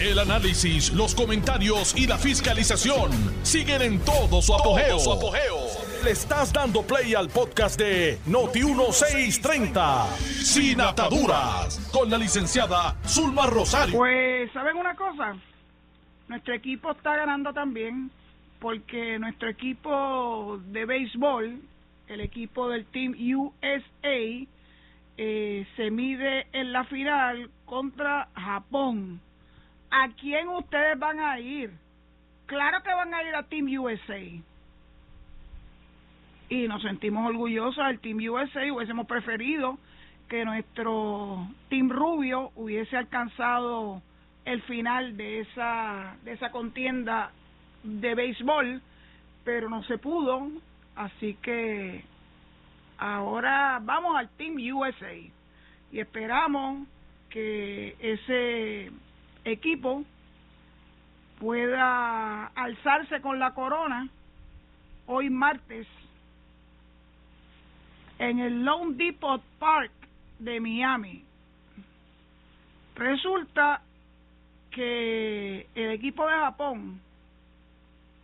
El análisis, los comentarios y la fiscalización siguen en todo su apogeo. Le estás dando play al podcast de Noti1630, Sin Ataduras, con la licenciada Zulma Rosario. Pues, ¿saben una cosa? Nuestro equipo está ganando también, porque nuestro equipo de béisbol, el equipo del Team USA, eh, se mide en la final contra Japón. ¿A quién ustedes van a ir? Claro que van a ir a Team USA. Y nos sentimos orgullosos del Team USA. Hubiésemos preferido que nuestro Team Rubio hubiese alcanzado el final de esa, de esa contienda de béisbol, pero no se pudo. Así que Ahora vamos al Team USA y esperamos que ese equipo pueda alzarse con la corona hoy martes en el Lone Depot Park de Miami. Resulta que el equipo de Japón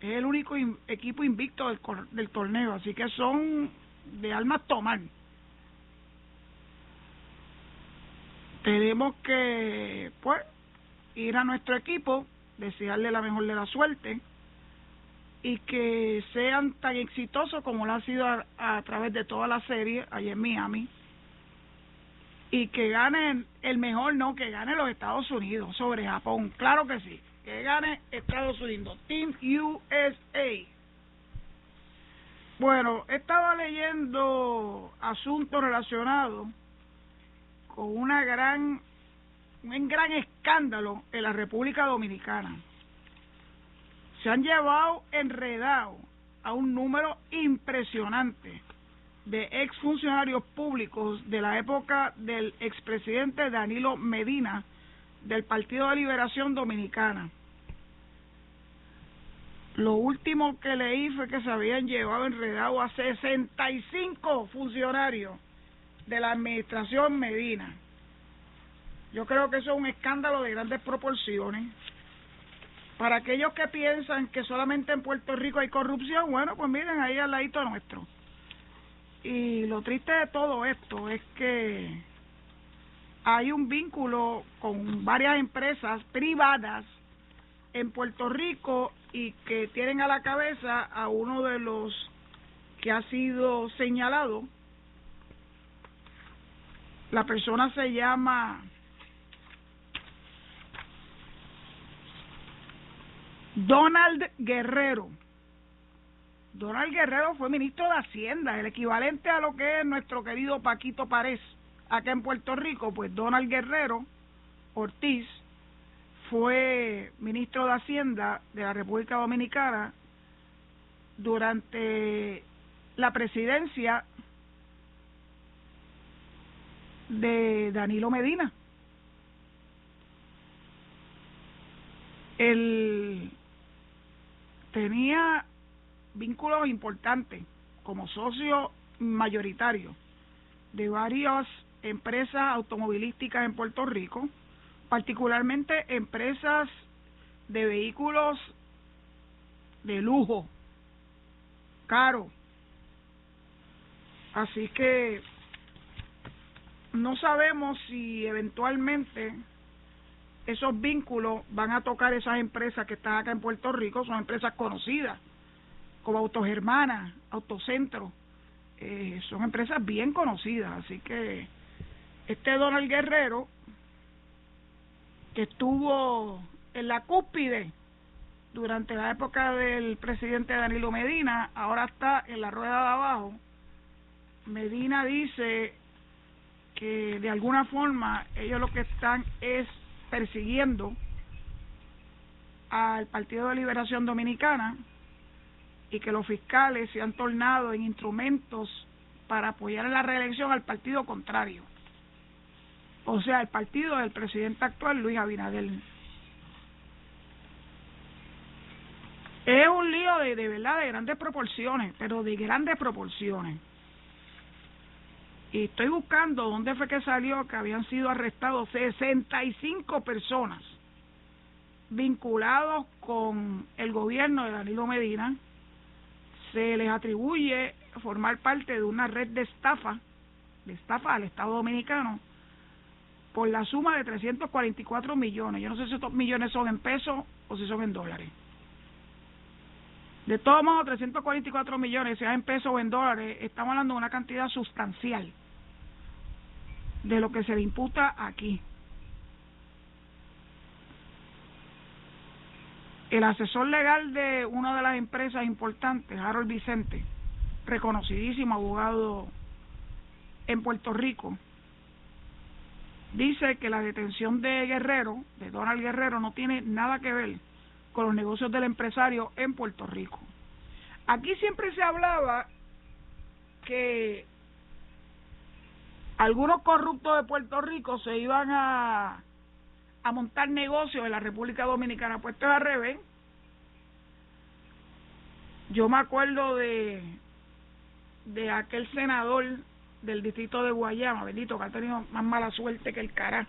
es el único equipo invicto del, del torneo, así que son de almas tomar. Tenemos que, pues, ir a nuestro equipo, desearle la mejor de la suerte y que sean tan exitosos como lo ha sido a, través de toda la serie allá en Miami y que ganen el mejor, no, que gane los Estados Unidos sobre Japón, claro que sí, que gane Estados Unidos, Team USA. Bueno, estaba leyendo asuntos relacionados con una gran un gran escándalo en la República Dominicana. Se han llevado enredado a un número impresionante de exfuncionarios públicos de la época del expresidente Danilo Medina del Partido de Liberación Dominicana lo último que leí fue que se habían llevado enredado a 65 funcionarios de la administración Medina. Yo creo que eso es un escándalo de grandes proporciones. Para aquellos que piensan que solamente en Puerto Rico hay corrupción, bueno, pues miren ahí al ladito nuestro. Y lo triste de todo esto es que hay un vínculo con varias empresas privadas en Puerto Rico y que tienen a la cabeza a uno de los que ha sido señalado. La persona se llama Donald Guerrero. Donald Guerrero fue ministro de Hacienda, el equivalente a lo que es nuestro querido Paquito Párez acá en Puerto Rico, pues Donald Guerrero Ortiz fue ministro de Hacienda de la República Dominicana durante la presidencia de Danilo Medina. Él tenía vínculos importantes como socio mayoritario de varias empresas automovilísticas en Puerto Rico, particularmente empresas de vehículos de lujo, caro. Así que no sabemos si eventualmente esos vínculos van a tocar esas empresas que están acá en Puerto Rico, son empresas conocidas, como Autogermana, Autocentro, eh, son empresas bien conocidas, así que este Donald Guerrero que estuvo en la cúspide durante la época del presidente Danilo Medina, ahora está en la rueda de abajo. Medina dice que de alguna forma ellos lo que están es persiguiendo al Partido de Liberación Dominicana y que los fiscales se han tornado en instrumentos para apoyar la reelección al partido contrario o sea, el partido del presidente actual, Luis Abinader. Es un lío de, de verdad de grandes proporciones, pero de grandes proporciones. Y estoy buscando dónde fue que salió que habían sido arrestados 65 personas vinculados con el gobierno de Danilo Medina. Se les atribuye formar parte de una red de estafa, de estafa al Estado Dominicano, por la suma de 344 millones. Yo no sé si estos millones son en pesos o si son en dólares. De todos modos, 344 millones, sea en pesos o en dólares, estamos hablando de una cantidad sustancial de lo que se le imputa aquí. El asesor legal de una de las empresas importantes, Harold Vicente, reconocidísimo abogado en Puerto Rico, dice que la detención de Guerrero, de Donald Guerrero, no tiene nada que ver con los negocios del empresario en Puerto Rico. Aquí siempre se hablaba que algunos corruptos de Puerto Rico se iban a, a montar negocios en la República Dominicana, pues esto es al revés. Yo me acuerdo de, de aquel senador del distrito de Guayama, bendito, que ha tenido más mala suerte que el cara.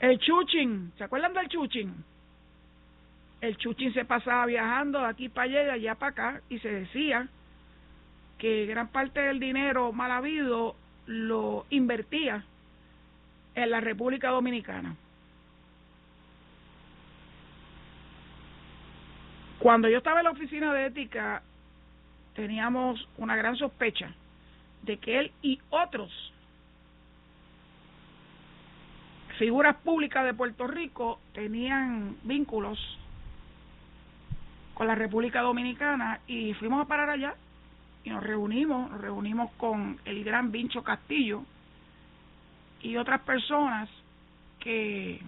El Chuchin, ¿se acuerdan del Chuchin? El Chuchin se pasaba viajando de aquí para allá y de allá para acá y se decía que gran parte del dinero mal habido lo invertía en la República Dominicana. Cuando yo estaba en la oficina de ética, teníamos una gran sospecha de que él y otros figuras públicas de Puerto Rico tenían vínculos con la República Dominicana y fuimos a parar allá y nos reunimos, nos reunimos con el gran Vincho Castillo y otras personas que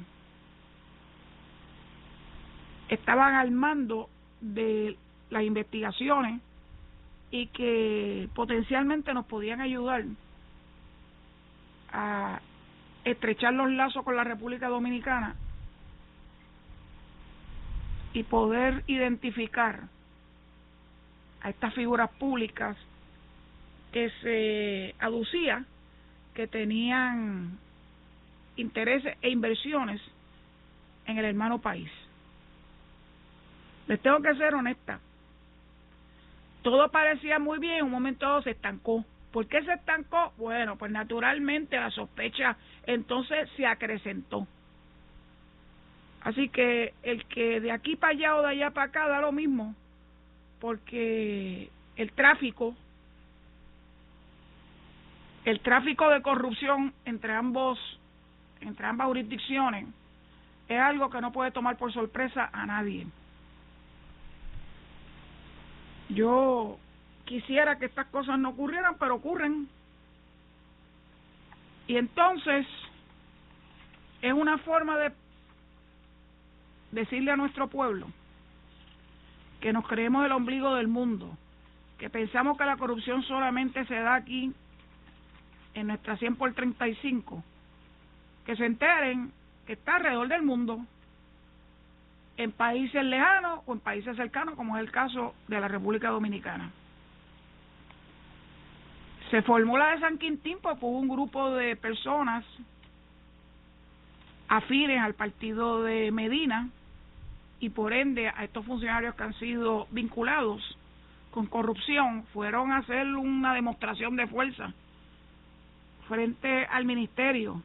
estaban al mando de las investigaciones y que potencialmente nos podían ayudar a estrechar los lazos con la República Dominicana y poder identificar a estas figuras públicas que se aducía que tenían intereses e inversiones en el hermano país. Les tengo que ser honesta. Todo parecía muy bien, en un momento se estancó. ¿Por qué se estancó? Bueno, pues naturalmente la sospecha entonces se acrecentó. Así que el que de aquí para allá o de allá para acá da lo mismo, porque el tráfico, el tráfico de corrupción entre ambos, entre ambas jurisdicciones, es algo que no puede tomar por sorpresa a nadie. Yo quisiera que estas cosas no ocurrieran, pero ocurren. Y entonces es una forma de decirle a nuestro pueblo que nos creemos el ombligo del mundo, que pensamos que la corrupción solamente se da aquí en nuestra 100 por 35, que se enteren que está alrededor del mundo, en países lejanos o en países cercanos, como es el caso de la República Dominicana. Se formó la de San Quintín porque hubo un grupo de personas afines al partido de Medina, y por ende a estos funcionarios que han sido vinculados con corrupción fueron a hacer una demostración de fuerza frente al ministerio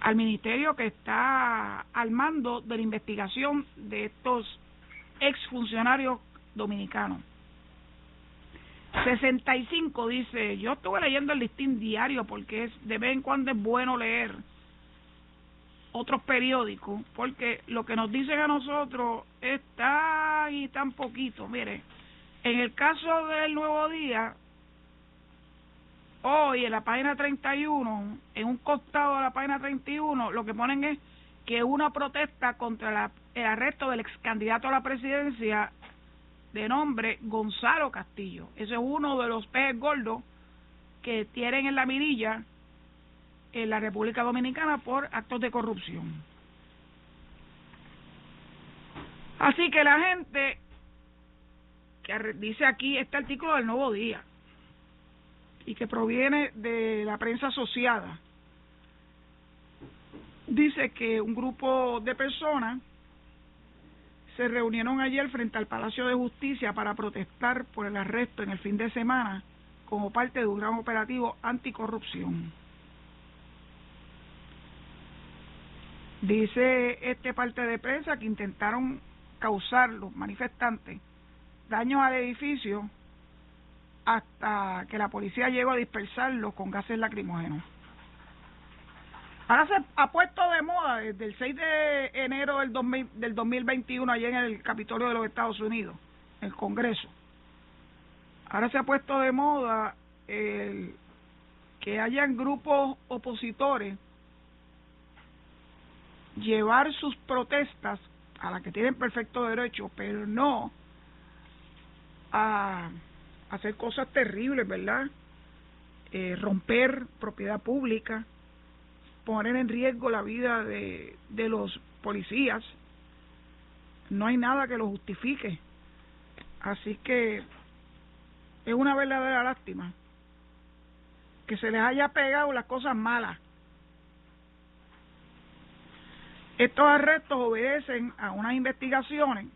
al ministerio que está al mando de la investigación de estos exfuncionarios dominicanos. 65 dice yo estuve leyendo el listín diario porque es de vez en cuando es bueno leer otros periódicos, porque lo que nos dicen a nosotros está y tan poquito. Mire, en el caso del Nuevo Día, hoy en la página 31, en un costado de la página 31, lo que ponen es que una protesta contra el arresto del ex candidato a la presidencia de nombre Gonzalo Castillo. Ese es uno de los peces gordos que tienen en la mirilla en la República Dominicana por actos de corrupción. Así que la gente que dice aquí este artículo del Nuevo Día y que proviene de la prensa asociada, dice que un grupo de personas se reunieron ayer frente al Palacio de Justicia para protestar por el arresto en el fin de semana como parte de un gran operativo anticorrupción. Dice este parte de prensa que intentaron causar los manifestantes daños al edificio hasta que la policía llegó a dispersarlos con gases lacrimógenos. Ahora se ha puesto de moda desde el 6 de enero del, 2000, del 2021 allá en el Capitolio de los Estados Unidos, el Congreso. Ahora se ha puesto de moda el que hayan grupos opositores llevar sus protestas a las que tienen perfecto derecho, pero no a hacer cosas terribles, ¿verdad? Eh, romper propiedad pública, poner en riesgo la vida de, de los policías. No hay nada que lo justifique. Así que es una verdadera lástima que se les haya pegado las cosas malas. Estos arrestos obedecen a unas investigaciones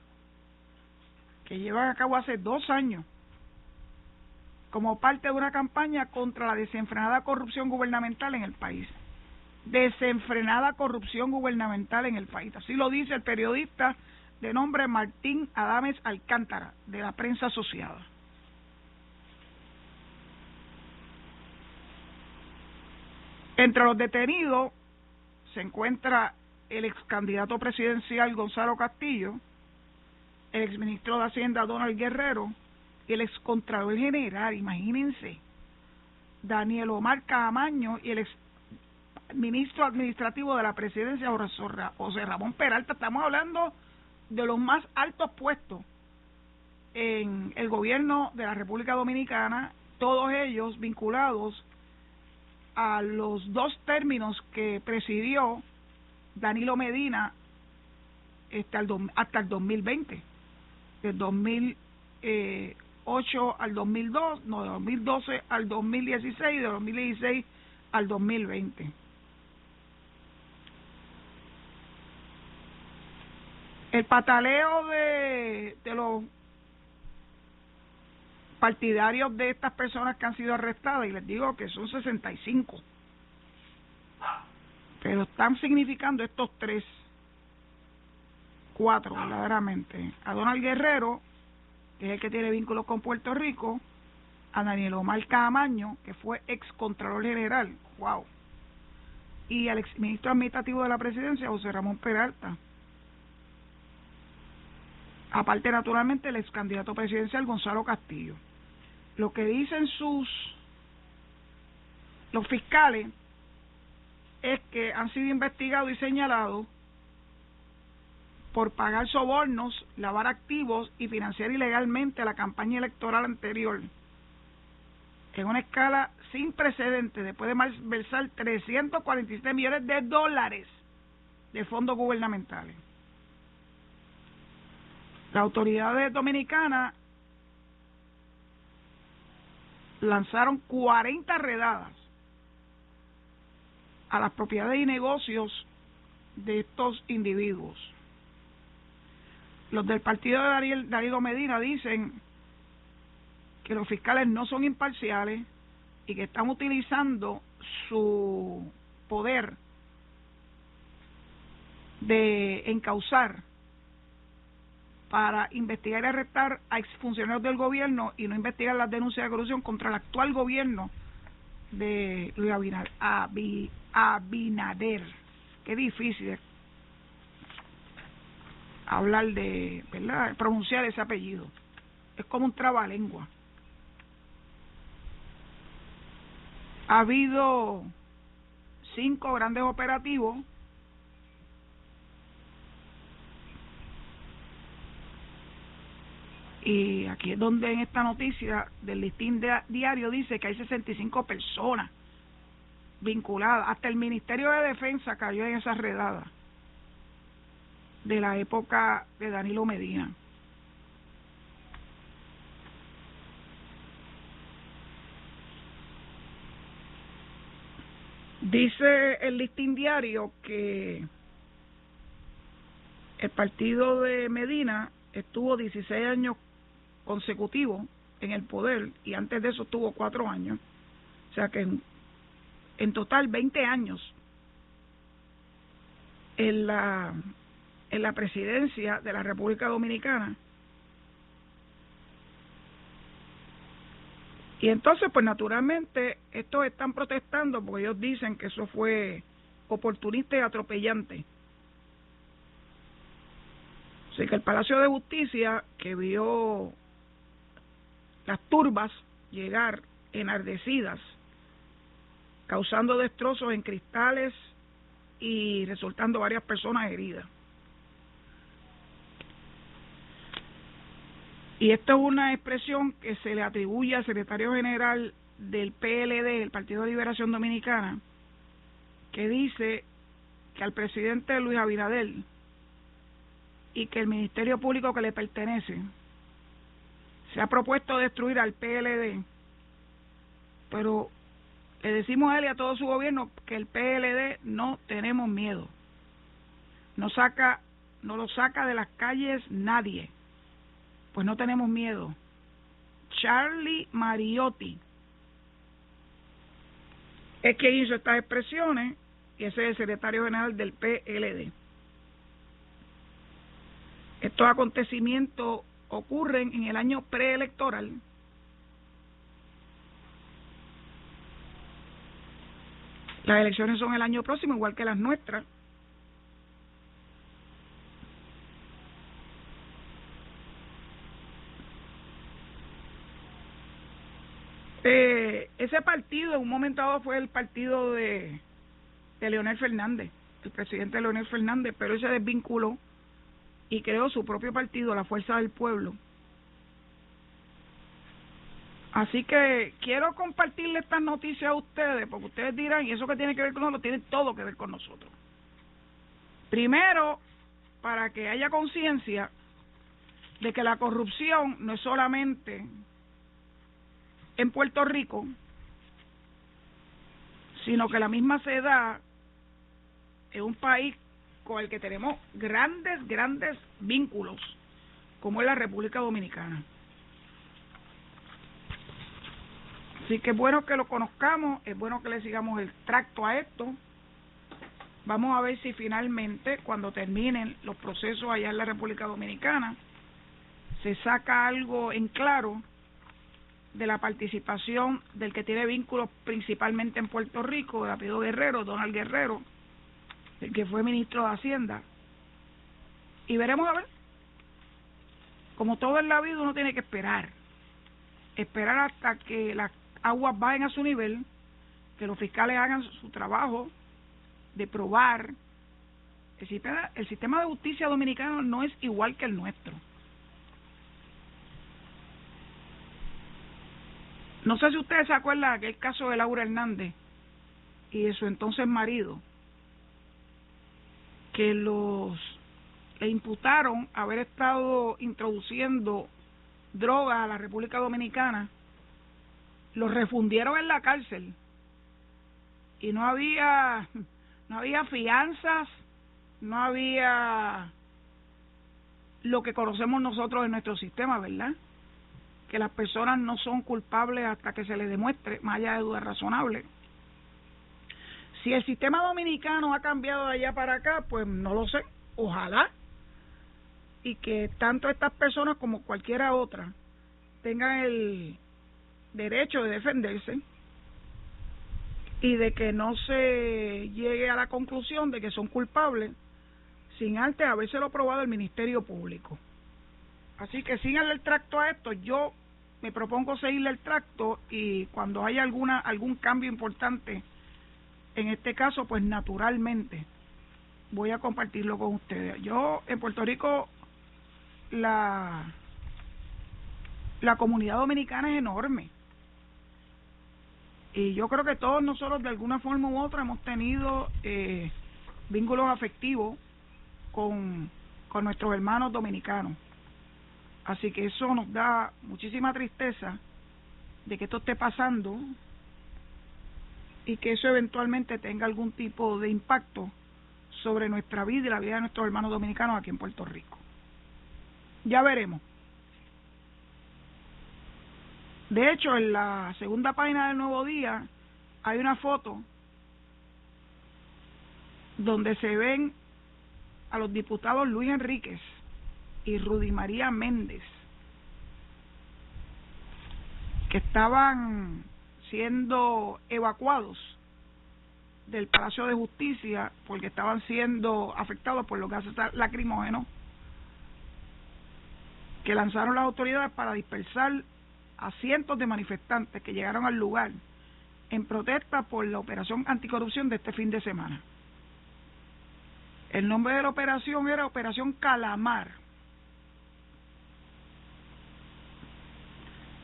que llevan a cabo hace dos años como parte de una campaña contra la desenfrenada corrupción gubernamental en el país. Desenfrenada corrupción gubernamental en el país. Así lo dice el periodista de nombre Martín Adames Alcántara, de la prensa asociada. Entre los detenidos se encuentra el ex candidato presidencial Gonzalo Castillo, el ex ministro de Hacienda Donald Guerrero y el ex contralor general, imagínense, Daniel Omar Camaño y el ex ministro administrativo de la presidencia José Ramón Peralta. Estamos hablando de los más altos puestos en el gobierno de la República Dominicana, todos ellos vinculados a los dos términos que presidió Danilo Medina hasta el, hasta el 2020, del 2008 al 2002, no, de 2012 al 2016, de 2016 al 2020. El pataleo de los partidarios de estas personas que han sido arrestadas, y les digo que son 65, pero están significando estos tres, cuatro verdaderamente, a Donald Guerrero, que es el que tiene vínculos con Puerto Rico, a Daniel Omar Camaño, que fue ex contralor general, wow, y al ex ministro administrativo de la presidencia, José Ramón Peralta. Aparte, naturalmente, el ex candidato presidencial Gonzalo Castillo. Lo que dicen sus los fiscales es que han sido investigados y señalados por pagar sobornos, lavar activos y financiar ilegalmente la campaña electoral anterior en una escala sin precedentes después de malversar 347 millones de dólares de fondos gubernamentales. Las autoridades dominicanas lanzaron 40 redadas a las propiedades y negocios de estos individuos. Los del partido de Daniel, Medina dicen que los fiscales no son imparciales y que están utilizando su poder de encauzar para investigar y arrestar a exfuncionarios del gobierno y no investigar las denuncias de corrupción contra el actual gobierno de Luis Abinader. Qué difícil hablar de, ¿verdad? Pronunciar ese apellido. Es como un trabalengua. Ha habido cinco grandes operativos Y aquí es donde en esta noticia del listín diario dice que hay 65 personas vinculadas. Hasta el Ministerio de Defensa cayó en esa redada de la época de Danilo Medina. Dice el listín diario que el partido de Medina estuvo 16 años consecutivos en el poder y antes de eso estuvo cuatro años. O sea que en, en total 20 años en la, en la presidencia de la República Dominicana. Y entonces, pues naturalmente, estos están protestando porque ellos dicen que eso fue oportunista y atropellante. Así que el Palacio de Justicia, que vio las turbas llegar enardecidas, causando destrozos en cristales y resultando varias personas heridas. Y esto es una expresión que se le atribuye al secretario general del PLD, el Partido de Liberación Dominicana, que dice que al presidente Luis Abinader y que el Ministerio Público que le pertenece se ha propuesto destruir al PLD, pero le decimos a él y a todo su gobierno que el PLD no tenemos miedo. No saca, no lo saca de las calles nadie pues no tenemos miedo. Charlie Mariotti es quien hizo estas expresiones y ese es el secretario general del PLD. Estos acontecimientos ocurren en el año preelectoral Las elecciones son el año próximo, igual que las nuestras. Eh, ese partido en un momento dado fue el partido de, de Leonel Fernández, el presidente Leonel Fernández, pero él se desvinculó y creó su propio partido, la Fuerza del Pueblo. Así que quiero compartirle estas noticias a ustedes, porque ustedes dirán, y eso que tiene que ver con nosotros, tiene todo que ver con nosotros. Primero, para que haya conciencia de que la corrupción no es solamente en Puerto Rico, sino que la misma se da en un país con el que tenemos grandes, grandes vínculos, como es la República Dominicana. Así que es bueno que lo conozcamos, es bueno que le sigamos el tracto a esto. Vamos a ver si finalmente, cuando terminen los procesos allá en la República Dominicana, se saca algo en claro de la participación del que tiene vínculos principalmente en Puerto Rico, de Guerrero, Donald Guerrero, que fue ministro de Hacienda. Y veremos a ver. Como todo en la vida uno tiene que esperar. Esperar hasta que las aguas bajen a su nivel, que los fiscales hagan su trabajo de probar. El sistema, el sistema de justicia dominicano no es igual que el nuestro. No sé si ustedes se acuerdan de aquel caso de Laura Hernández y de su entonces marido, que los le imputaron haber estado introduciendo drogas a la República Dominicana, los refundieron en la cárcel y no había no había fianzas, no había lo que conocemos nosotros en nuestro sistema, ¿verdad? que las personas no son culpables hasta que se les demuestre, más allá de dudas razonables. Si el sistema dominicano ha cambiado de allá para acá, pues no lo sé, ojalá, y que tanto estas personas como cualquiera otra tengan el derecho de defenderse y de que no se llegue a la conclusión de que son culpables sin antes habérselo probado el Ministerio Público. Así que síganle el tracto a esto. Yo me propongo seguirle el tracto y cuando haya alguna algún cambio importante, en este caso, pues naturalmente voy a compartirlo con ustedes. Yo en Puerto Rico la la comunidad dominicana es enorme. Y yo creo que todos nosotros de alguna forma u otra hemos tenido eh, vínculos afectivos con, con nuestros hermanos dominicanos. Así que eso nos da muchísima tristeza de que esto esté pasando y que eso eventualmente tenga algún tipo de impacto sobre nuestra vida y la vida de nuestros hermanos dominicanos aquí en Puerto Rico. Ya veremos. De hecho, en la segunda página del Nuevo Día hay una foto donde se ven a los diputados Luis Enríquez y Rudy María Méndez, que estaban siendo evacuados del Palacio de Justicia porque estaban siendo afectados por los gases lacrimógenos que lanzaron las autoridades para dispersar a cientos de manifestantes que llegaron al lugar en protesta por la operación anticorrupción de este fin de semana. El nombre de la operación era Operación Calamar.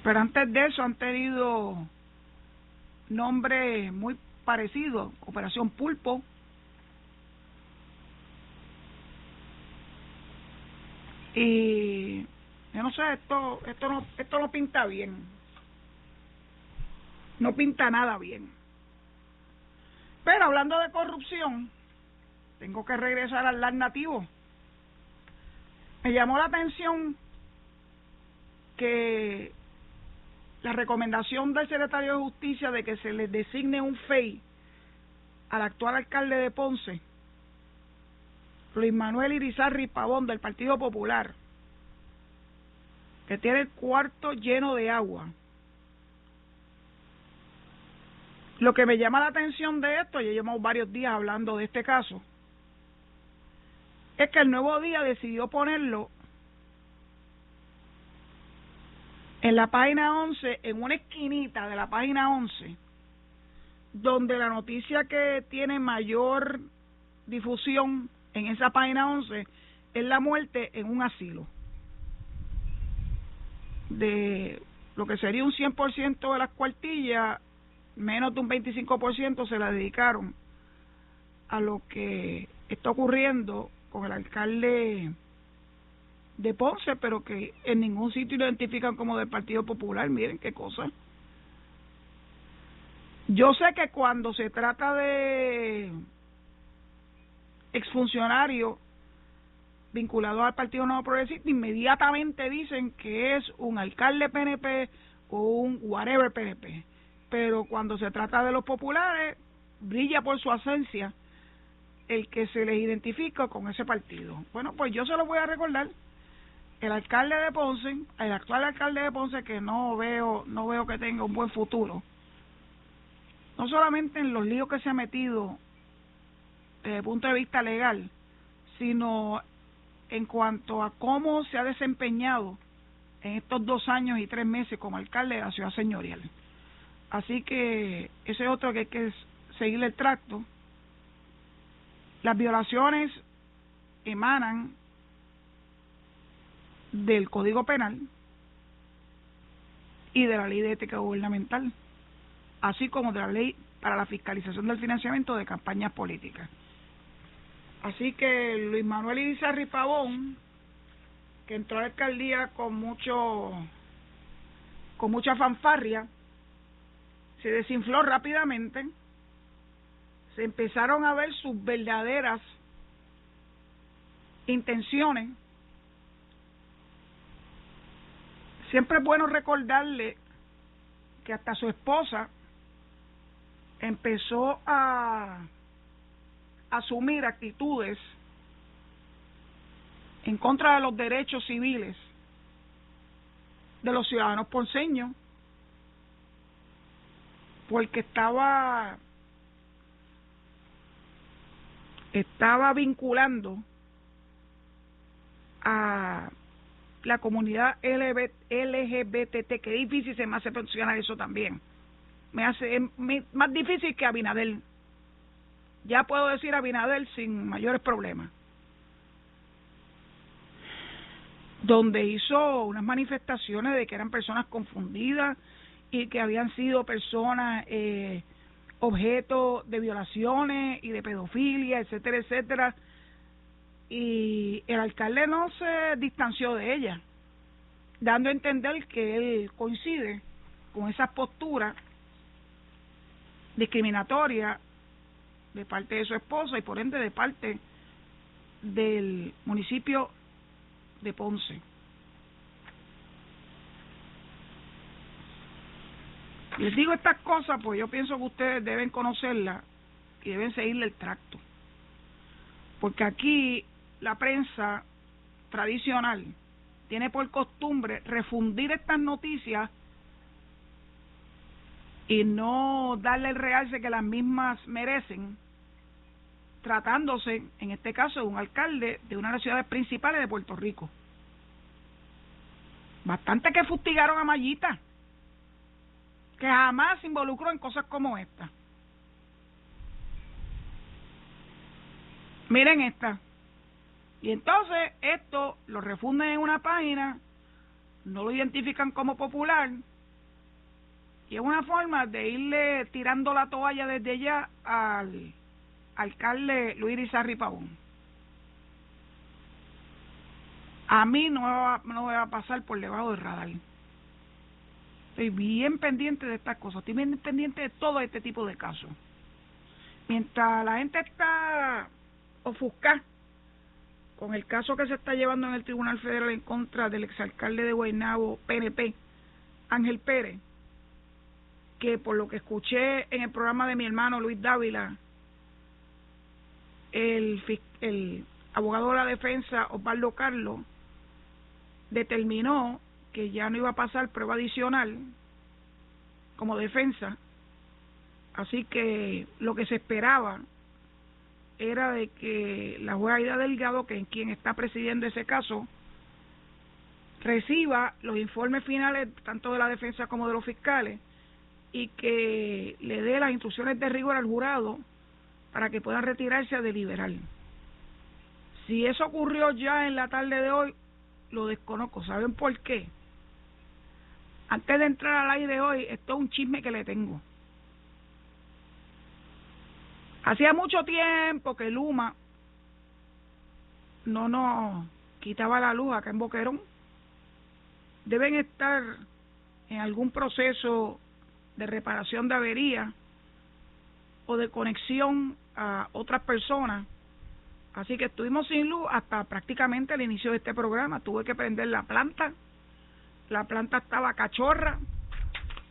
Pero antes de eso han tenido nombres muy parecidos, Operación Pulpo, y yo no sé, esto, esto no, esto no pinta bien. No pinta nada bien. Pero hablando de corrupción, tengo que regresar al LAN nativo. Me llamó la atención que la recomendación del secretario de Justicia de que se le designe un FEI al actual alcalde de Ponce, Luis Manuel Irizarri Pavón del Partido Popular, que tiene el cuarto lleno de agua. Lo que me llama la atención de esto, ya llevamos varios días hablando de este caso, es que el nuevo día decidió ponerlo en la página 11, en una esquinita de la página 11, donde la noticia que tiene mayor difusión en esa página 11 es la muerte en un asilo. De lo que sería un 100% de las cuartillas, menos de un 25% se la dedicaron a lo que está ocurriendo con el alcalde de Ponce, pero que en ningún sitio lo identifican como del Partido Popular. Miren qué cosa. Yo sé que cuando se trata de exfuncionarios vinculados al Partido Nuevo Progresista, inmediatamente dicen que es un alcalde PNP o un whatever PNP. Pero cuando se trata de los populares, brilla por su ausencia el que se les identifica con ese partido. Bueno, pues yo se lo voy a recordar. El alcalde de Ponce, el actual alcalde de Ponce, que no veo, no veo que tenga un buen futuro, no solamente en los líos que se ha metido desde el punto de vista legal, sino en cuanto a cómo se ha desempeñado en estos dos años y tres meses como alcalde de la ciudad señorial. Así que ese es otro que hay que seguir el tracto las violaciones emanan del Código Penal y de la Ley de Ética Gubernamental, así como de la Ley para la Fiscalización del Financiamiento de Campañas Políticas. Así que Luis Manuel Irizarri Pavón, que entró a la alcaldía con mucho con mucha fanfarria, se desinfló rápidamente se empezaron a ver sus verdaderas intenciones. Siempre es bueno recordarle que hasta su esposa empezó a asumir actitudes en contra de los derechos civiles de los ciudadanos ponceños porque estaba estaba vinculando a la comunidad LGBT, que difícil se me hace funcionar eso también. Me hace más difícil que Abinadel. Ya puedo decir Abinadel sin mayores problemas. Donde hizo unas manifestaciones de que eran personas confundidas y que habían sido personas eh, objeto de violaciones y de pedofilia, etcétera, etcétera. Y el alcalde no se distanció de ella, dando a entender que él coincide con esas posturas discriminatoria de parte de su esposa y por ende de parte del municipio de Ponce. Les digo estas cosas pues yo pienso que ustedes deben conocerlas y deben seguirle el tracto. Porque aquí la prensa tradicional tiene por costumbre refundir estas noticias y no darle el realce que las mismas merecen, tratándose, en este caso, de un alcalde de una de las ciudades principales de Puerto Rico. Bastante que fustigaron a Mayita, que jamás se involucró en cosas como esta. Miren esta. Y entonces esto lo refunden en una página, no lo identifican como popular, y es una forma de irle tirando la toalla desde ya al alcalde Luis Rizarri Pavón. A mí no me, va, no me va a pasar por debajo del radar. Estoy bien pendiente de estas cosas, estoy bien pendiente de todo este tipo de casos. Mientras la gente está ofuscada con el caso que se está llevando en el Tribunal Federal en contra del exalcalde de Guaynabo, PNP, Ángel Pérez, que por lo que escuché en el programa de mi hermano Luis Dávila, el, el abogado de la defensa, Osvaldo Carlos, determinó que ya no iba a pasar prueba adicional como defensa, así que lo que se esperaba era de que la jueza Aida Delgado, que es quien está presidiendo ese caso, reciba los informes finales tanto de la defensa como de los fiscales y que le dé las instrucciones de rigor al jurado para que pueda retirarse a deliberar. Si eso ocurrió ya en la tarde de hoy, lo desconozco. ¿Saben por qué? Antes de entrar al aire hoy, esto es un chisme que le tengo. Hacía mucho tiempo que Luma no nos quitaba la luz acá en Boquerón. Deben estar en algún proceso de reparación de avería o de conexión a otras personas. Así que estuvimos sin luz hasta prácticamente el inicio de este programa. Tuve que prender la planta. La planta estaba cachorra.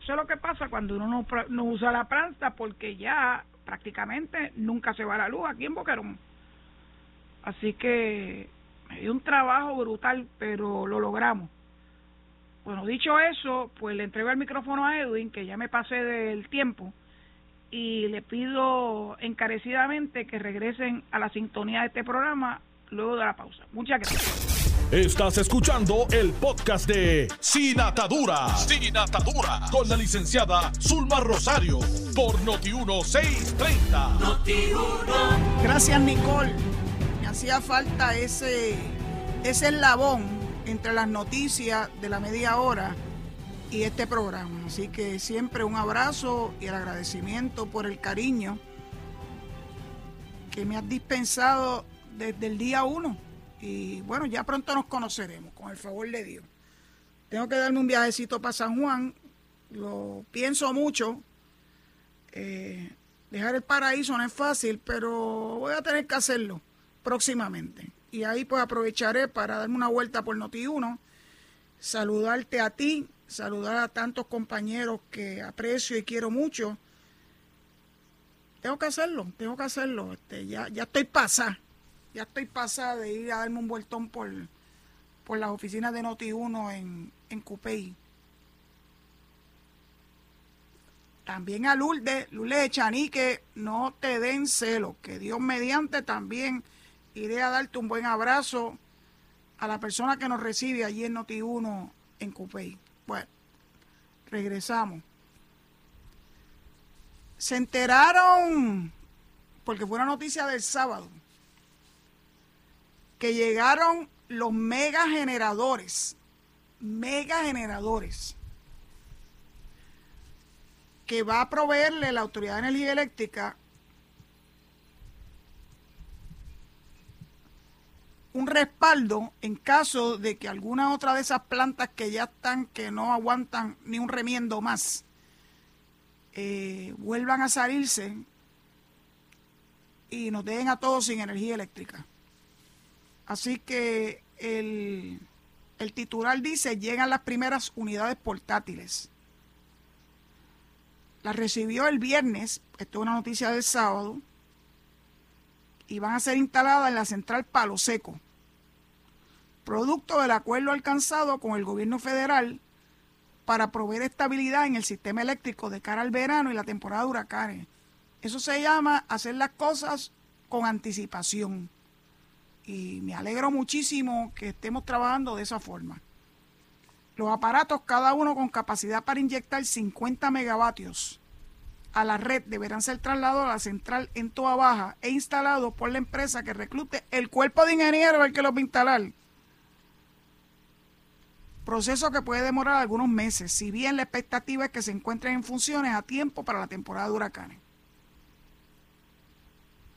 Eso es lo que pasa cuando uno no, no usa la planta porque ya prácticamente nunca se va la luz aquí en Boquerón. Así que me dio un trabajo brutal, pero lo logramos. Bueno, dicho eso, pues le entrego el micrófono a Edwin, que ya me pasé del tiempo, y le pido encarecidamente que regresen a la sintonía de este programa luego de la pausa. Muchas gracias. Estás escuchando el podcast de Sin Atadura. Sin Atadura. Con la licenciada Zulma Rosario. Por Noti1630. Noti1. Gracias, Nicole. Me hacía falta ese, ese eslabón entre las noticias de la media hora y este programa. Así que siempre un abrazo y el agradecimiento por el cariño que me has dispensado desde el día uno y bueno, ya pronto nos conoceremos, con el favor de Dios. Tengo que darme un viajecito para San Juan, lo pienso mucho. Eh, dejar el paraíso no es fácil, pero voy a tener que hacerlo próximamente. Y ahí pues aprovecharé para darme una vuelta por Noti1, saludarte a ti, saludar a tantos compañeros que aprecio y quiero mucho. Tengo que hacerlo, tengo que hacerlo. Este, ya, ya estoy pasada ya estoy pasada de ir a darme un vueltón por, por las oficinas de Noti1 en, en Cupey. También a Lourdes, Lourdes Chanique, no te den celo, que Dios mediante también iré a darte un buen abrazo a la persona que nos recibe allí en Noti1 en Cupey. Bueno, regresamos. Se enteraron, porque fue una noticia del sábado, que llegaron los mega generadores, mega generadores, que va a proveerle la Autoridad de Energía Eléctrica un respaldo en caso de que alguna otra de esas plantas que ya están, que no aguantan ni un remiendo más, eh, vuelvan a salirse y nos dejen a todos sin energía eléctrica. Así que el, titular dice, llegan las primeras unidades portátiles. La recibió el viernes, esto es una noticia del sábado, y van a ser instaladas en la central Palo Seco, producto del acuerdo alcanzado con el gobierno federal para proveer estabilidad en el sistema eléctrico de cara al verano y la temporada de huracanes. Eso se llama hacer las cosas con anticipación. Y me alegro muchísimo que estemos trabajando de esa forma. Los aparatos, cada uno con capacidad para inyectar 50 megavatios a la red, deberán ser trasladados a la central en Toa Baja e instalados por la empresa que reclute el cuerpo de ingenieros el que los va a instalar. Proceso que puede demorar algunos meses, si bien la expectativa es que se encuentren en funciones a tiempo para la temporada de huracanes.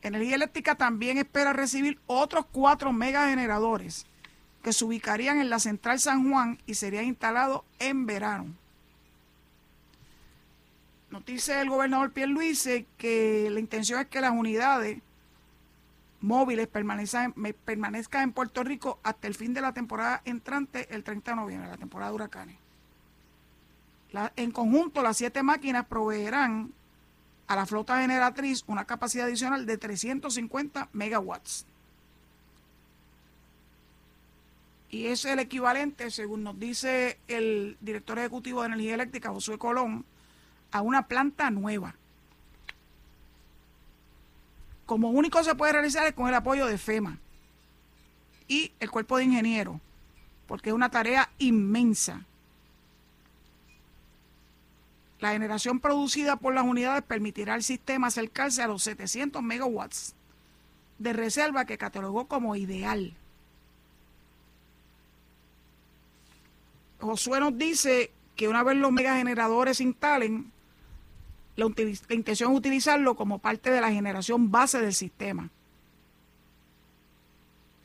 Energía Eléctrica también espera recibir otros cuatro megageneradores que se ubicarían en la central San Juan y serían instalados en verano. Nos dice el gobernador Pierluisi que la intención es que las unidades móviles permanezcan en Puerto Rico hasta el fin de la temporada entrante, el 30 de noviembre, la temporada de huracanes. en conjunto, las siete máquinas proveerán a la flota generatriz una capacidad adicional de 350 megawatts. y es el equivalente, según nos dice el director ejecutivo de Energía Eléctrica, Josué Colón, a una planta nueva. Como único se puede realizar es con el apoyo de FEMA y el cuerpo de ingenieros, porque es una tarea inmensa. La generación producida por las unidades permitirá al sistema acercarse a los 700 megawatts de reserva que catalogó como ideal. Josué nos dice que una vez los megageneradores se instalen, la, intención es utilizarlo como parte de la generación base del sistema.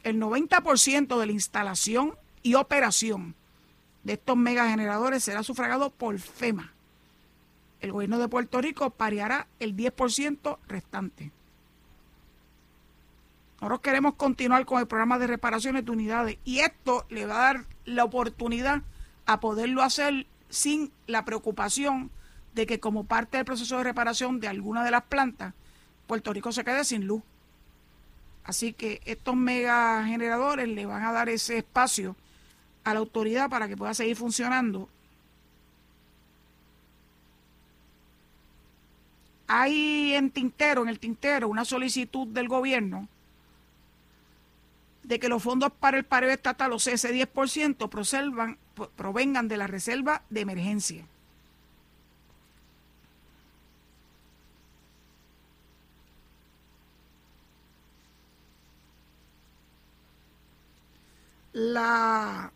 El 90% de la instalación y operación de estos megageneradores será sufragado por FEMA. El gobierno de Puerto Rico pareará el 10% restante. Nosotros queremos continuar con el programa de reparaciones de unidades y esto le va a dar la oportunidad a poderlo hacer sin la preocupación de que como parte del proceso de reparación de alguna de las plantas, Puerto Rico se quede sin luz. Así que estos mega generadores le van a dar ese espacio a la autoridad para que pueda seguir funcionando. Hay en tintero, en el tintero, una solicitud del gobierno de que los fondos para el paro estatal, o sea, ese 10%, provengan de la reserva de emergencia. La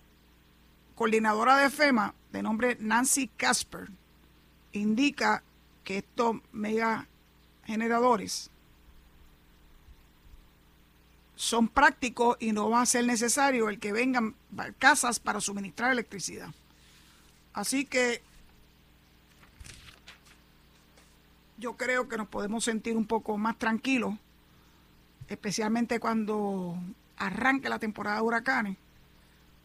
coordinadora de FEMA, de nombre Nancy Casper, indica que estos mega generadores son prácticos y no va a ser necesario el que vengan casas para suministrar electricidad. Así que yo creo que nos podemos sentir un poco más tranquilos, especialmente cuando arranque la temporada de huracanes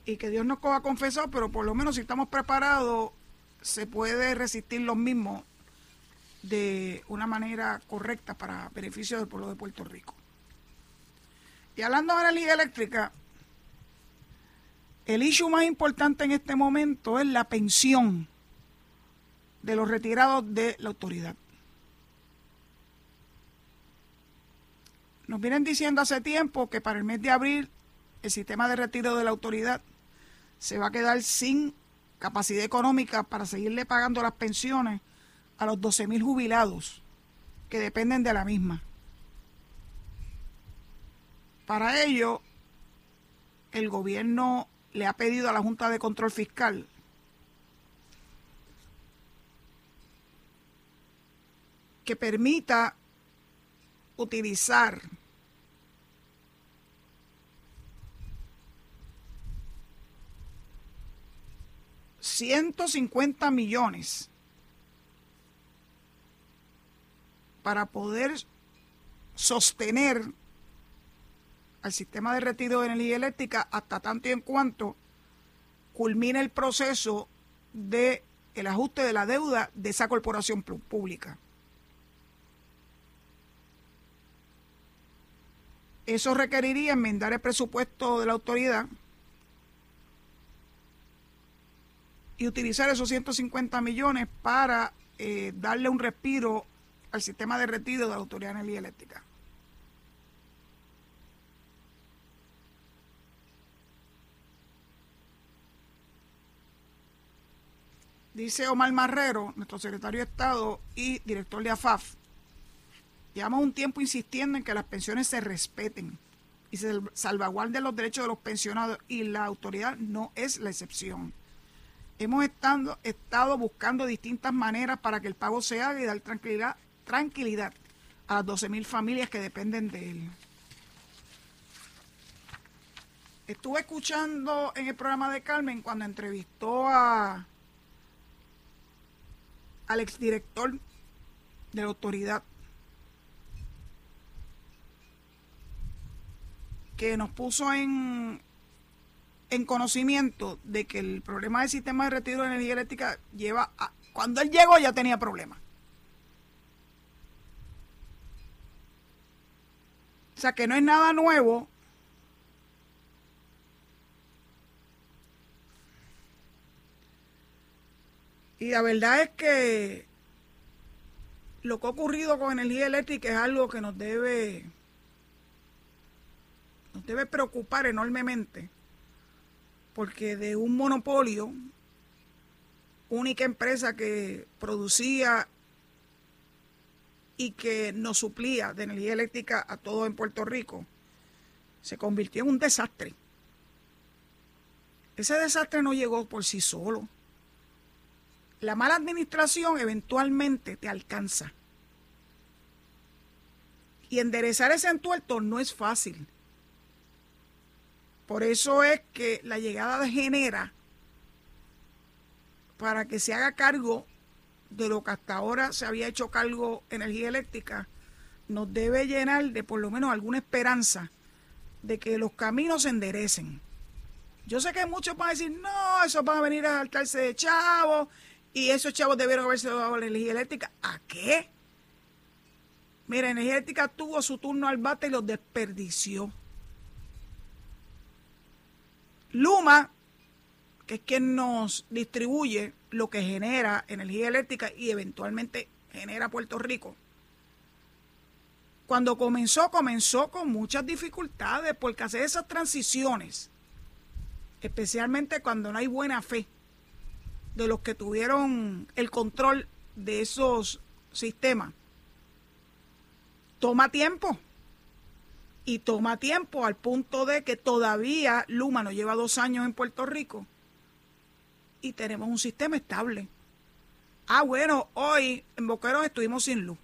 y que Dios nos coja confesado, pero por lo menos si estamos preparados se puede resistir los mismos de una manera correcta para beneficio del pueblo de Puerto Rico. Y hablando de la energía eléctrica, el issue más importante en este momento es la pensión de los retirados de la autoridad. Nos vienen diciendo hace tiempo que para el mes de abril el sistema de retiro de la autoridad se va a quedar sin capacidad económica para seguirle pagando las pensiones a los 12 mil jubilados que dependen de la misma. Para ello, el gobierno le ha pedido a la Junta de Control Fiscal que permita utilizar ciento cincuenta millones para poder sostener al sistema de retiro de energía eléctrica hasta tanto y en cuanto culmine el proceso de el ajuste de la deuda de esa corporación pública. Eso requeriría enmendar el presupuesto de la autoridad y utilizar esos 150 millones para eh, darle un respiro al sistema de retiro de la Autoridad de Energía Eléctrica. Dice Omar Marrero, nuestro secretario de Estado y director de AFAF, llevamos un tiempo insistiendo en que las pensiones se respeten y se salvaguarden los derechos de los pensionados y la autoridad no es la excepción. Hemos estado, estado buscando distintas maneras para que el pago se haga y dar tranquilidad tranquilidad a las 12.000 familias que dependen de él. Estuve escuchando en el programa de Carmen cuando entrevistó a al exdirector de la autoridad que nos puso en, en conocimiento de que el problema del sistema de retiro de energía eléctrica lleva a, cuando él llegó ya tenía problemas. O sea que no es nada nuevo. Y la verdad es que lo que ha ocurrido con energía eléctrica es algo que nos debe nos debe preocupar enormemente porque de un monopolio única empresa que producía y que nos suplía de energía eléctrica a todo en Puerto Rico, se convirtió en un desastre. Ese desastre no llegó por sí solo. La mala administración eventualmente te alcanza. Y enderezar ese entuerto no es fácil. Por eso es que la llegada de Genera, para que se haga cargo de lo que hasta ahora se había hecho cargo energía eléctrica, nos debe llenar de por lo menos alguna esperanza de que los caminos se enderecen. Yo sé que muchos van a decir, no, eso van a venir a saltarse de chavos y esos chavos debieron haberse dado la energía eléctrica. ¿A qué? Mira, energía eléctrica tuvo su turno al bate y los desperdició. Luma, que es quien nos distribuye lo que genera energía eléctrica y eventualmente genera Puerto Rico. Cuando comenzó, comenzó con muchas dificultades porque hacer esas transiciones, especialmente cuando no hay buena fe de los que tuvieron el control de esos sistemas, toma tiempo. Y toma tiempo al punto de que todavía Luma no lleva dos años en Puerto Rico y tenemos un sistema estable. Ah, bueno, hoy en Boqueros estuvimos sin luz.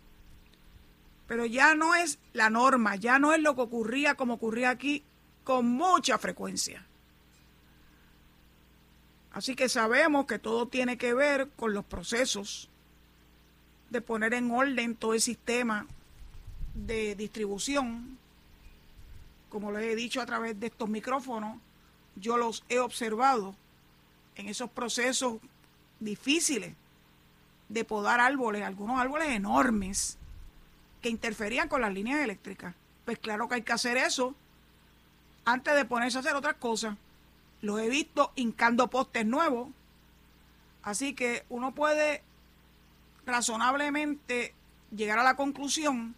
Pero ya no es la norma, ya no es lo que ocurría como ocurría aquí con mucha frecuencia. Así que sabemos que todo tiene que ver con los procesos de poner en orden todo el sistema de distribución. Como les he dicho a través de estos micrófonos, yo los he observado en esos procesos difíciles de podar árboles, algunos árboles enormes que interferían con las líneas eléctricas. Pues claro que hay que hacer eso antes de ponerse a hacer otras cosas. Los he visto hincando postes nuevos. Así que uno puede razonablemente llegar a la conclusión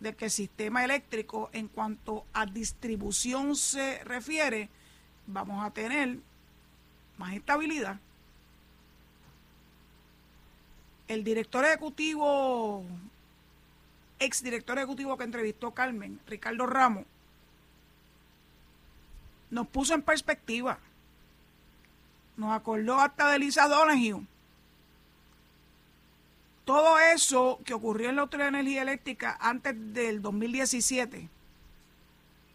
de que el sistema eléctrico en cuanto a distribución se refiere, vamos a tener más estabilidad. El director ejecutivo, ex director ejecutivo que entrevistó Carmen, Ricardo Ramos, nos puso en perspectiva. Nos acordó hasta de Lisa Donahue. Todo eso que ocurrió en la Autoridad de Energía Eléctrica antes del 2017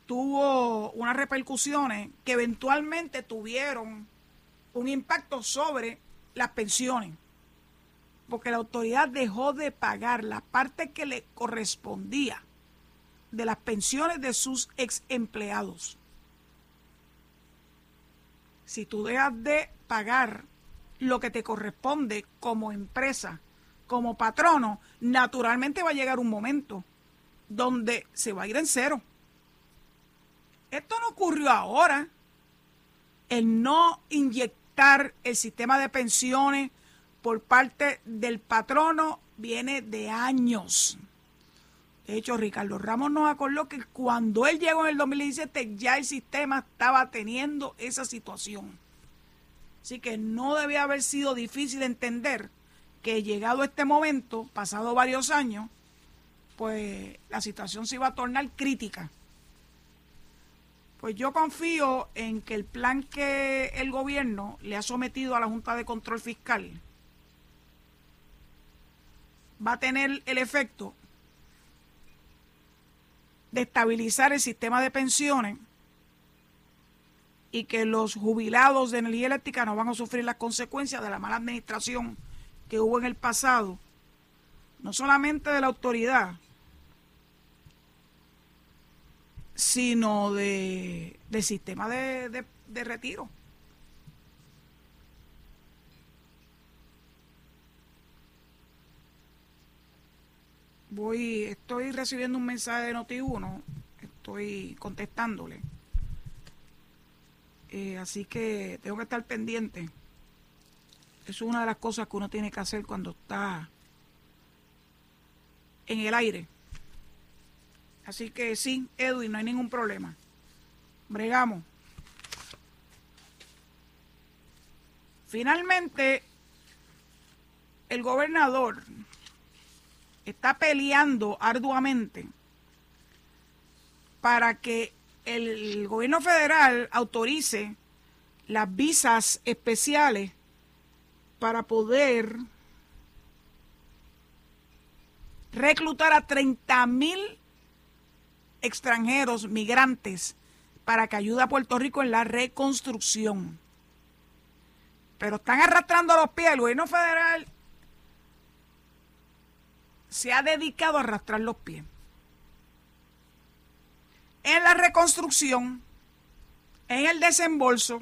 tuvo unas repercusiones que eventualmente tuvieron un impacto sobre las pensiones. porque la autoridad dejó de pagar la parte que le correspondía de las pensiones de sus ex empleados. Si tú dejas de pagar lo que te corresponde como empresa, como patrono, naturalmente va a llegar un momento donde se va a ir en cero. Esto no ocurrió ahora. El no inyectar el sistema de pensiones por parte del patrono viene de años. De hecho, Ricardo Ramos nos acordó que cuando él llegó en el 2017 ya el sistema estaba teniendo esa situación. Así que no debía haber sido difícil entender que llegado este momento, pasado varios años, pues la situación se iba a tornar crítica. Pues yo confío en que el plan que el gobierno le ha sometido a la Junta de Control Fiscal va a tener el efecto de estabilizar el sistema de pensiones y que los jubilados de energía eléctrica no van a sufrir las consecuencias de la mala administración que hubo en el pasado, no solamente de la autoridad, sino de, del sistema de, de retiro. voy, estoy recibiendo un mensaje de Noti1, estoy contestándole. Eh, así que tengo que estar pendiente. Es una de las cosas que uno tiene que hacer cuando está en el aire. Así que sí, Edwin, no hay ningún problema. Bregamos. Finalmente, el gobernador está peleando arduamente para que el gobierno federal autorice las visas especiales para poder reclutar a 30 mil extranjeros migrantes para que ayude a Puerto Rico en la reconstrucción. Pero están arrastrando los pies. El gobierno federal se ha dedicado a arrastrar los pies. En la reconstrucción, en el desembolso,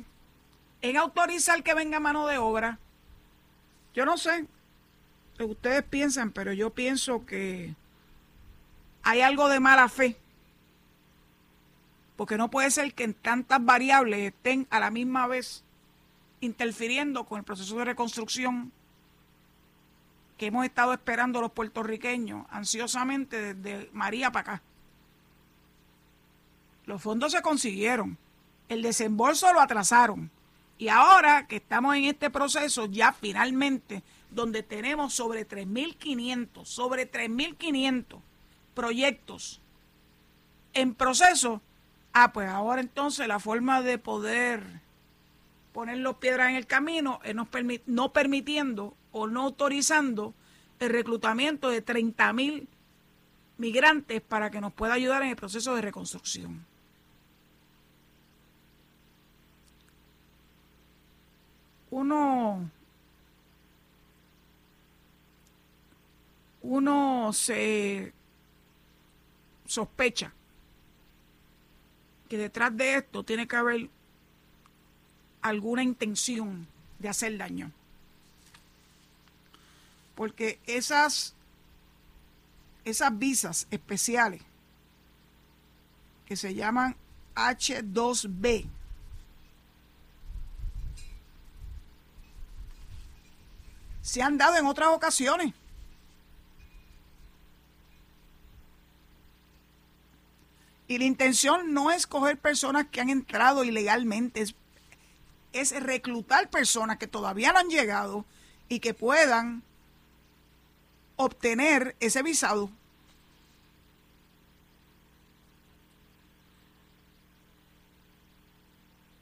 en autorizar que venga mano de obra. Yo no sé lo que ustedes piensan, pero yo pienso que hay algo de mala fe. Porque no puede ser que en tantas variables estén a la misma vez interfiriendo con el proceso de reconstrucción que hemos estado esperando los puertorriqueños ansiosamente desde María para acá. Los fondos se consiguieron, el desembolso lo atrasaron y ahora que estamos en este proceso ya finalmente donde tenemos sobre 3.500, sobre 3.500 proyectos en proceso, ah, pues ahora entonces la forma de poder poner los piedras en el camino es no, no permitiendo o no autorizando el reclutamiento de 30 mil migrantes para que nos pueda ayudar en el proceso de reconstrucción. Uno, uno se sospecha que detrás de esto tiene que haber alguna intención de hacer daño porque esas, esas visas especiales que se llaman H2B, se han dado en otras ocasiones. Y la intención no es coger personas que han entrado ilegalmente, es, reclutar personas que todavía no han llegado y que puedan obtener ese visado.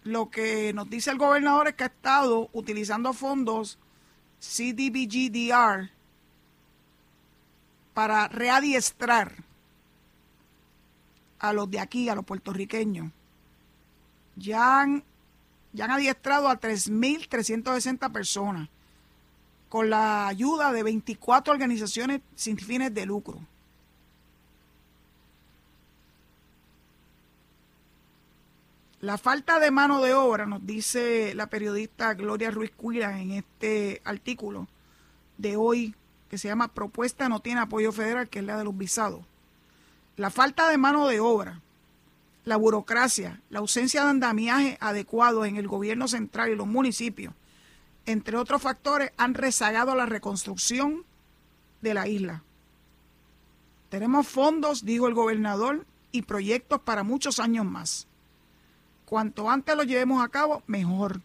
Lo que nos dice el gobernador es que ha estado utilizando fondos CDBGDR para readiestrar a los de aquí, a los puertorriqueños. Ya han, ya han adiestrado a 3.360 personas con la ayuda de 24 organizaciones sin fines de lucro. La falta de mano de obra, nos dice la periodista Gloria Ruiz Cuira en este artículo de hoy, que se llama Propuesta no tiene apoyo federal, que es la de los visados. La falta de mano de obra, la burocracia, la ausencia de andamiaje adecuado en el gobierno central y los municipios, entre otros factores, han rezagado la reconstrucción de la isla. Tenemos fondos, dijo el gobernador, y proyectos para muchos años más. Cuanto antes lo llevemos a cabo, mejor.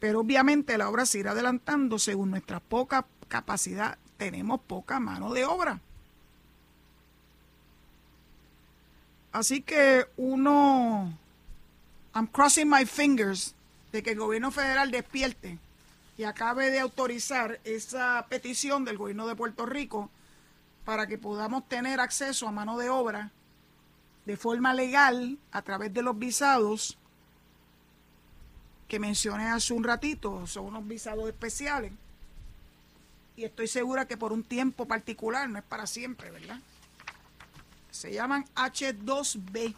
Pero obviamente la obra se irá adelantando según nuestra poca capacidad. Tenemos poca mano de obra. Así que uno, I'm crossing my fingers de que el gobierno federal despierte y acabe de autorizar esa petición del gobierno de Puerto Rico para que podamos tener acceso a mano de obra de forma legal a través de los visados que mencioné hace un ratito, son unos visados especiales. Y estoy segura que por un tiempo particular, no es para siempre, ¿verdad? Se llaman H2B.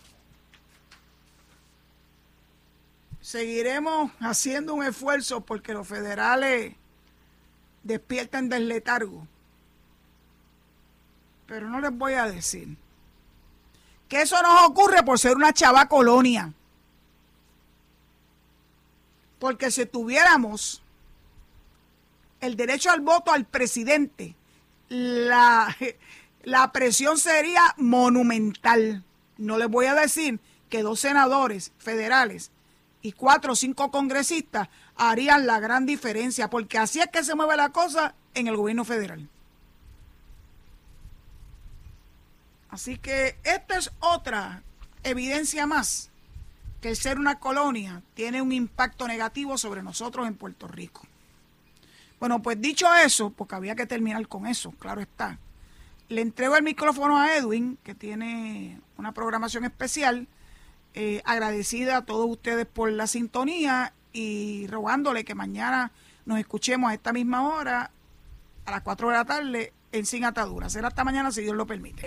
Seguiremos haciendo un esfuerzo porque los federales despierten del letargo. Pero no les voy a decir que eso nos ocurre por ser una chava colonia. Porque si tuviéramos el derecho al voto al presidente, la, la presión sería monumental. No les voy a decir que dos senadores federales y cuatro o cinco congresistas harían la gran diferencia, porque así es que se mueve la cosa en el gobierno federal. Así que esta es otra evidencia más que ser una colonia tiene un impacto negativo sobre nosotros en Puerto Rico. Bueno, pues dicho eso, porque había que terminar con eso, claro está, le entrego el micrófono a Edwin, que tiene una programación especial, eh, agradecida a todos ustedes por la sintonía y rogándole que mañana nos escuchemos a esta misma hora, a las 4 de la tarde, en Sin Ataduras. Será hasta mañana si Dios lo permite.